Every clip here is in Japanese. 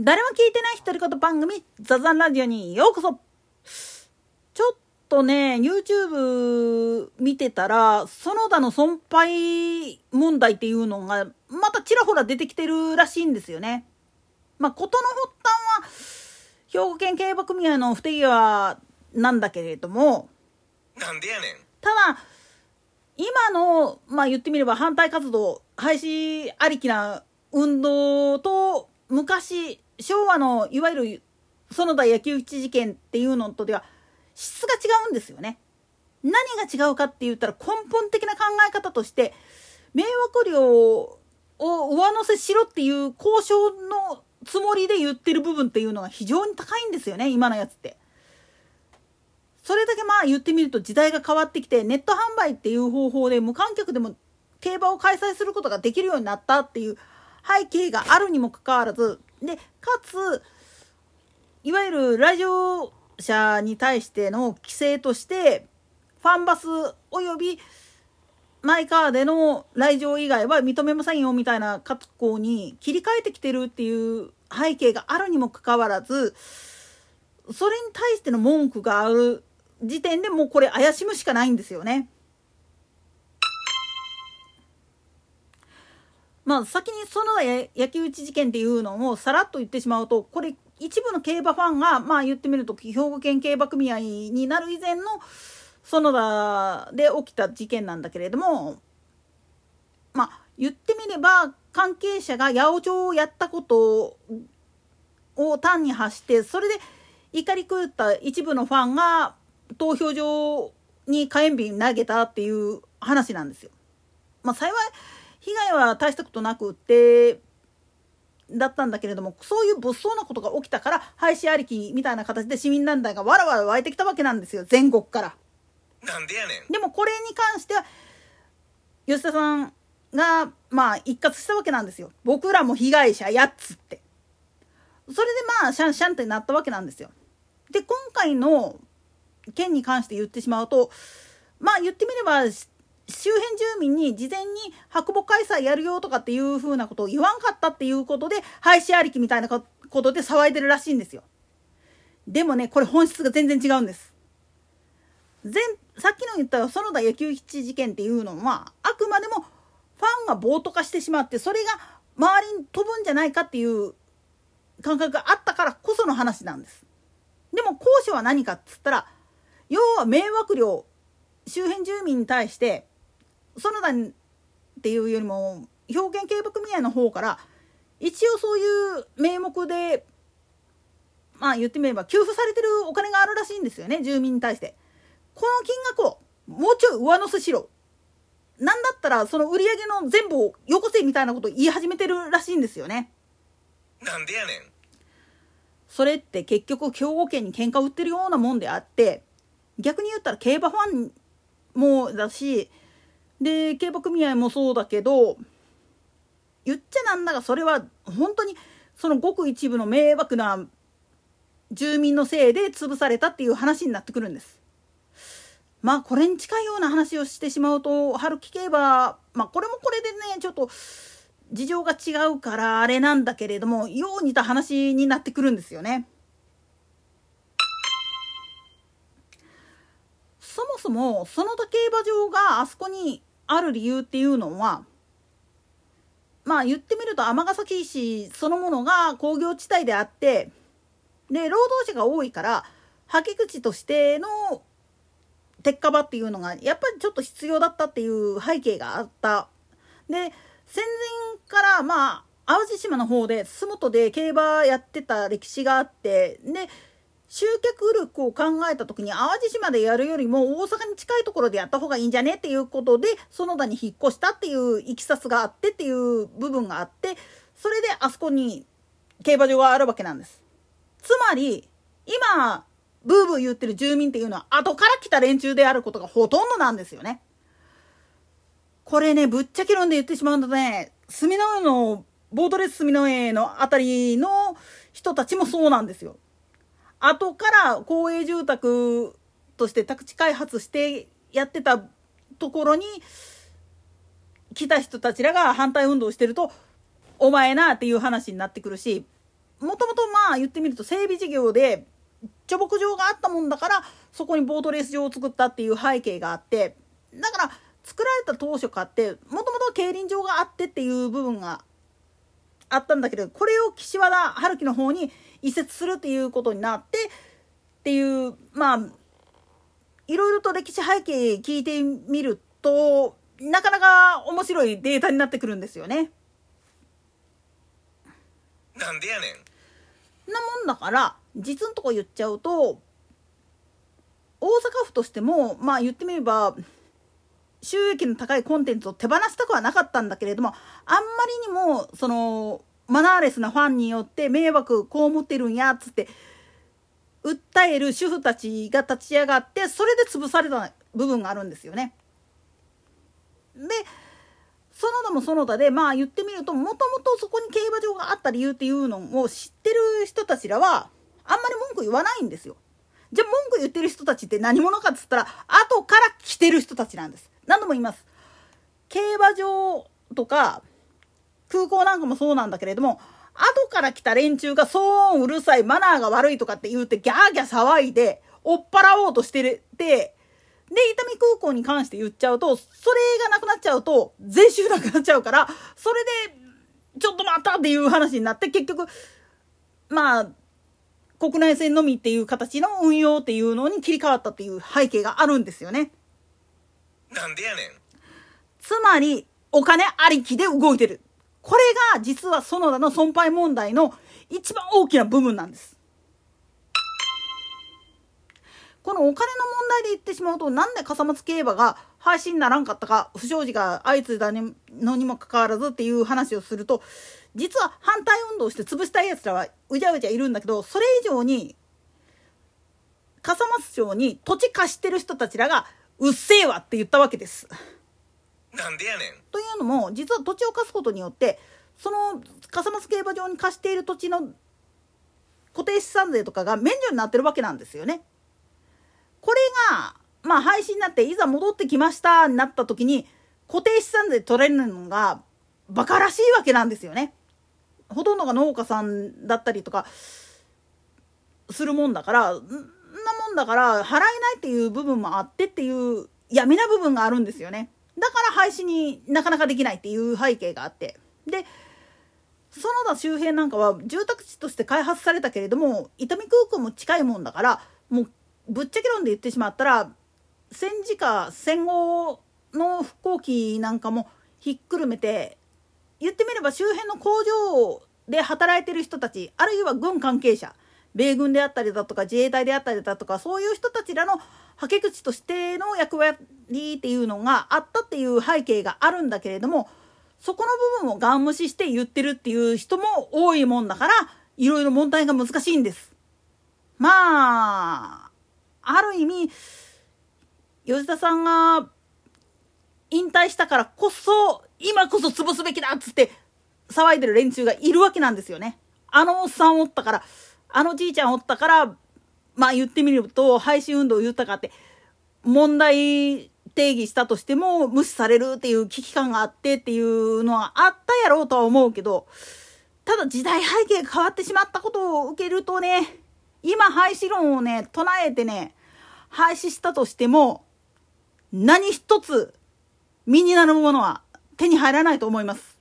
誰も聞いてない独り言番組、ザザンラジオにようこそちょっとね、YouTube 見てたら、園田の損敗問題っていうのが、またちらほら出てきてるらしいんですよね。まあ、事の発端は、兵庫県競馬組合の不手際なんだけれども、なんでやねん。ただ、今の、まあ言ってみれば反対活動、廃止ありきな運動と、昔、昭和のいわゆる園田野球基事件っていうのとでは質が違うんですよね。何が違うかって言ったら根本的な考え方として迷惑料を上乗せしろっていう交渉のつもりで言ってる部分っていうのが非常に高いんですよね今のやつって。それだけまあ言ってみると時代が変わってきてネット販売っていう方法で無観客でも競馬を開催することができるようになったっていう背景があるにもかかわらずでかついわゆる来場者に対しての規制としてファンバスおよびマイカーでの来場以外は認めませんよみたいな格好に切り替えてきてるっていう背景があるにもかかわらずそれに対しての文句がある時点でもうこれ怪しむしかないんですよね。まあ先にその焼き討ち事件っていうのをさらっと言ってしまうとこれ一部の競馬ファンがまあ言ってみると兵庫県競馬組合になる以前の園田で起きた事件なんだけれどもまあ言ってみれば関係者が八百長をやったことを単に発してそれで怒り狂った一部のファンが投票所に火炎瓶投げたっていう話なんですよ。まあ幸い被害は大したことなくってだったんだけれどもそういう物騒なことが起きたから廃止ありきみたいな形で市民団体がわらわら湧いてきたわけなんですよ全国から。なんでやねん。でもこれに関しては吉田さんがまあ一括したわけなんですよ。僕らも被害者やっつって。それでまあシャンシャンってなったわけなんですよ。で今回の件に関して言ってしまうとまあ言ってみれば周辺住民に事前に白母開催やるよとかっていうふうなことを言わんかったっていうことで廃止ありきみたいなことで騒いでるらしいんですよ。でもねこれ本質が全然違うんです。前さっきの言った園田野球基地事件っていうのはあくまでもファンが暴徒化してしまってそれが周りに飛ぶんじゃないかっていう感覚があったからこその話なんです。でも講師は何かっつったら要は迷惑料周辺住民に対して園田っていうよりも兵庫県警部組合の方から一応そういう名目でまあ言ってみれば給付されてるお金があるらしいんですよね住民に対して。この金額をもうちょい上乗せしろ。なんだったらその売り上げの全部をよこせみたいなことを言い始めてるらしいんですよね。なんでやねん。それって結局兵庫県に喧嘩売ってるようなもんであって逆に言ったら競馬ファンもだしで競馬組合もそうだけど言っちゃなんだがそれは本当にそのごく一部の迷惑な住民のせいで潰されたっていう話になってくるんです。まあこれに近いような話をしてしまうと春樹競馬まあこれもこれでねちょっと事情が違うからあれなんだけれどもよう似た話になってくるんですよね。そもそも園田競馬場があそこにある理由っていうのはまあ言ってみると尼崎市そのものが工業地帯であってで労働者が多いからはけ口としての鉄火場っていうのがやっぱりちょっと必要だったっていう背景があった。で戦前からまあ淡路島の方で洲本で競馬やってた歴史があってで集客力を考えた時に淡路島でやるよりも大阪に近いところでやった方がいいんじゃねっていうことで園田に引っ越したっていういきさつがあってっていう部分があってそれであそこに競馬場があるわけなんです。つまり今ブーブー言ってる住民っていうのは後から来た連中であることがほとんどなんですよね。これねぶっちゃけ論で言ってしまうとね住之江のボートレス住之江のあたりの人たちもそうなんですよ。後から公営住宅として宅地開発してやってたところに来た人たちらが反対運動してるとお前なっていう話になってくるしもともとまあ言ってみると整備事業で貯木場があったもんだからそこにボートレース場を作ったっていう背景があってだから作られた当初かってもともと競輪場があってっていう部分があったんだけどこれを岸和田春樹の方に移設するっていうことになってっていうまあいろいろと歴史背景聞いてみるとなかなか面白いデータになってくるんですよね。なんでやねんなもんだから実のとこ言っちゃうと大阪府としてもまあ言ってみれば収益の高いコンテンツを手放したくはなかったんだけれどもあんまりにもそのマナーレスなファンによって迷惑被ってるんやっつって訴える主婦たちが立ち上がってそれで潰された部分があるんですよね。で園田も園田でまあ言ってみるともともとそこに競馬場があった理由っていうのを知ってる人たちらはあんまり文句言わないんですよ。じゃあ文句言ってる人たちって何者かっつったら後から来てる人たちなんです。何度も言います。競馬場とか空港なんかもそうなんだけれども後から来た連中が騒音うるさいマナーが悪いとかって言うてギャーギャー騒いで追っ払おうとしててで、伊丹空港に関して言っちゃうと、それがなくなっちゃうと、税収なくなっちゃうから、それで、ちょっと待ったっていう話になって、結局、まあ、国内線のみっていう形の運用っていうのに切り替わったっていう背景があるんですよね。なんでやねんつまり、お金ありきで動いてる。これが実は園田の損敗問題の一番大きな部分なんです。このお金の問題で言ってしまうとなんで笠松競馬が配信にならんかったか不祥事が相次いだのにもかかわらずっていう話をすると実は反対運動して潰したいやつらはうじゃうじゃいるんだけどそれ以上に笠松町に土地貸してる人たちらがうっせえわって言ったわけです。なんでやねんというのも実は土地を貸すことによってその笠松競馬場に貸している土地の固定資産税とかが免除になってるわけなんですよね。これが、まあ配信になっていざ戻ってきましたになった時に固定資産税取れるのがバカらしいわけなんですよね。ほとんどが農家さんだったりとかするもんだからんなもんだから払えないっていう部分もあってっていう闇な部分があるんですよね。だから廃止になかなかできないっていう背景があって。で園田周辺なんかは住宅地として開発されたけれども伊丹空港も近いもんだからもうぶっちゃけ論で言ってしまったら戦時下戦後の復興期なんかもひっくるめて言ってみれば周辺の工場で働いてる人たちあるいは軍関係者米軍であったりだとか自衛隊であったりだとかそういう人たちらのはけ口としての役割っていうのがあったっていう背景があるんだけれどもそこの部分をガン無視して言ってるっていう人も多いもんだからいろいろ問題が難しいんです。まあある意味吉田さんが引退したからこそ今こそ潰すべきだっつって騒いでる連中がいるわけなんですよね。あのおっさんおったからあのじいちゃんおったからまあ言ってみると廃止運動言ったかって問題定義したとしても無視されるっていう危機感があってっていうのはあったやろうとは思うけどただ時代背景変わってしまったことを受けるとね今廃止論をね唱えてね廃止したとしても何一つ身になるものは手に入らないと思います。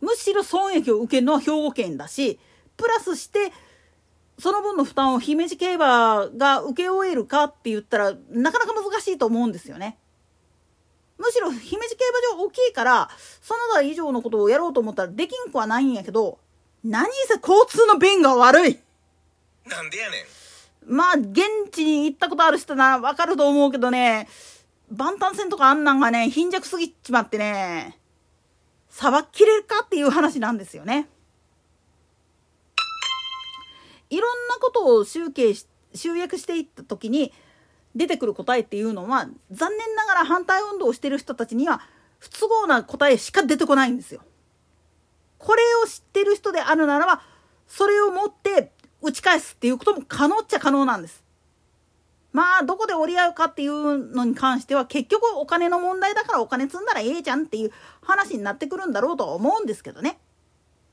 むしろ損益を受けるのは兵庫県だしプラスしてその分の負担を姫路競馬が請け負えるかって言ったらなかなか難しいと思うんですよね。むしろ姫路競馬場大きいからその他以上のことをやろうと思ったらできんくはないんやけど何せ交通の便が悪いなんでやねんまあ、現地に行ったことある人ならわかると思うけどね、万端線とかあんなんがね、貧弱すぎちまってね、さばきれるかっていう話なんですよね。いろんなことを集計し、集約していった時に出てくる答えっていうのは、残念ながら反対運動をしてる人たちには不都合な答えしか出てこないんですよ。これを知ってる人であるならば、それをもって打ち返すっていうことも可能っちゃ可能なんです。まあどこで折り合うかっていうのに関しては結局お金の問題だからお金積んだらええじゃんっていう話になってくるんだろうとは思うんですけどね。